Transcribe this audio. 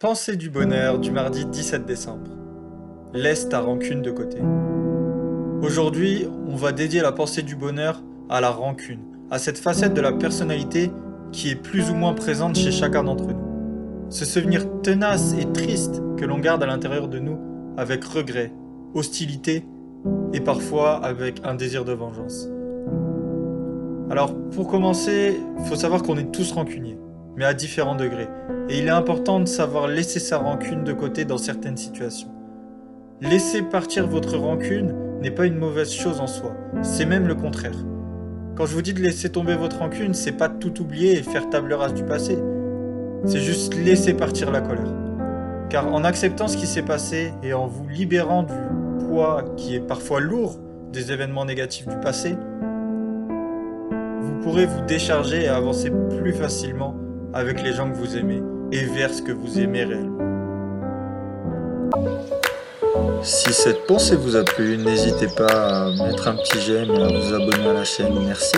Pensée du bonheur du mardi 17 décembre. Laisse ta rancune de côté. Aujourd'hui, on va dédier la pensée du bonheur à la rancune, à cette facette de la personnalité qui est plus ou moins présente chez chacun d'entre nous. Ce souvenir tenace et triste que l'on garde à l'intérieur de nous avec regret, hostilité et parfois avec un désir de vengeance. Alors pour commencer, faut savoir qu'on est tous rancuniers mais à différents degrés. Et il est important de savoir laisser sa rancune de côté dans certaines situations. Laisser partir votre rancune n'est pas une mauvaise chose en soi, c'est même le contraire. Quand je vous dis de laisser tomber votre rancune, c'est pas tout oublier et faire table rase du passé. C'est juste laisser partir la colère. Car en acceptant ce qui s'est passé et en vous libérant du poids qui est parfois lourd des événements négatifs du passé, vous pourrez vous décharger et avancer plus facilement avec les gens que vous aimez et vers ce que vous aimez réellement. Si cette pensée vous a plu, n'hésitez pas à mettre un petit j'aime et à vous abonner à la chaîne. Merci.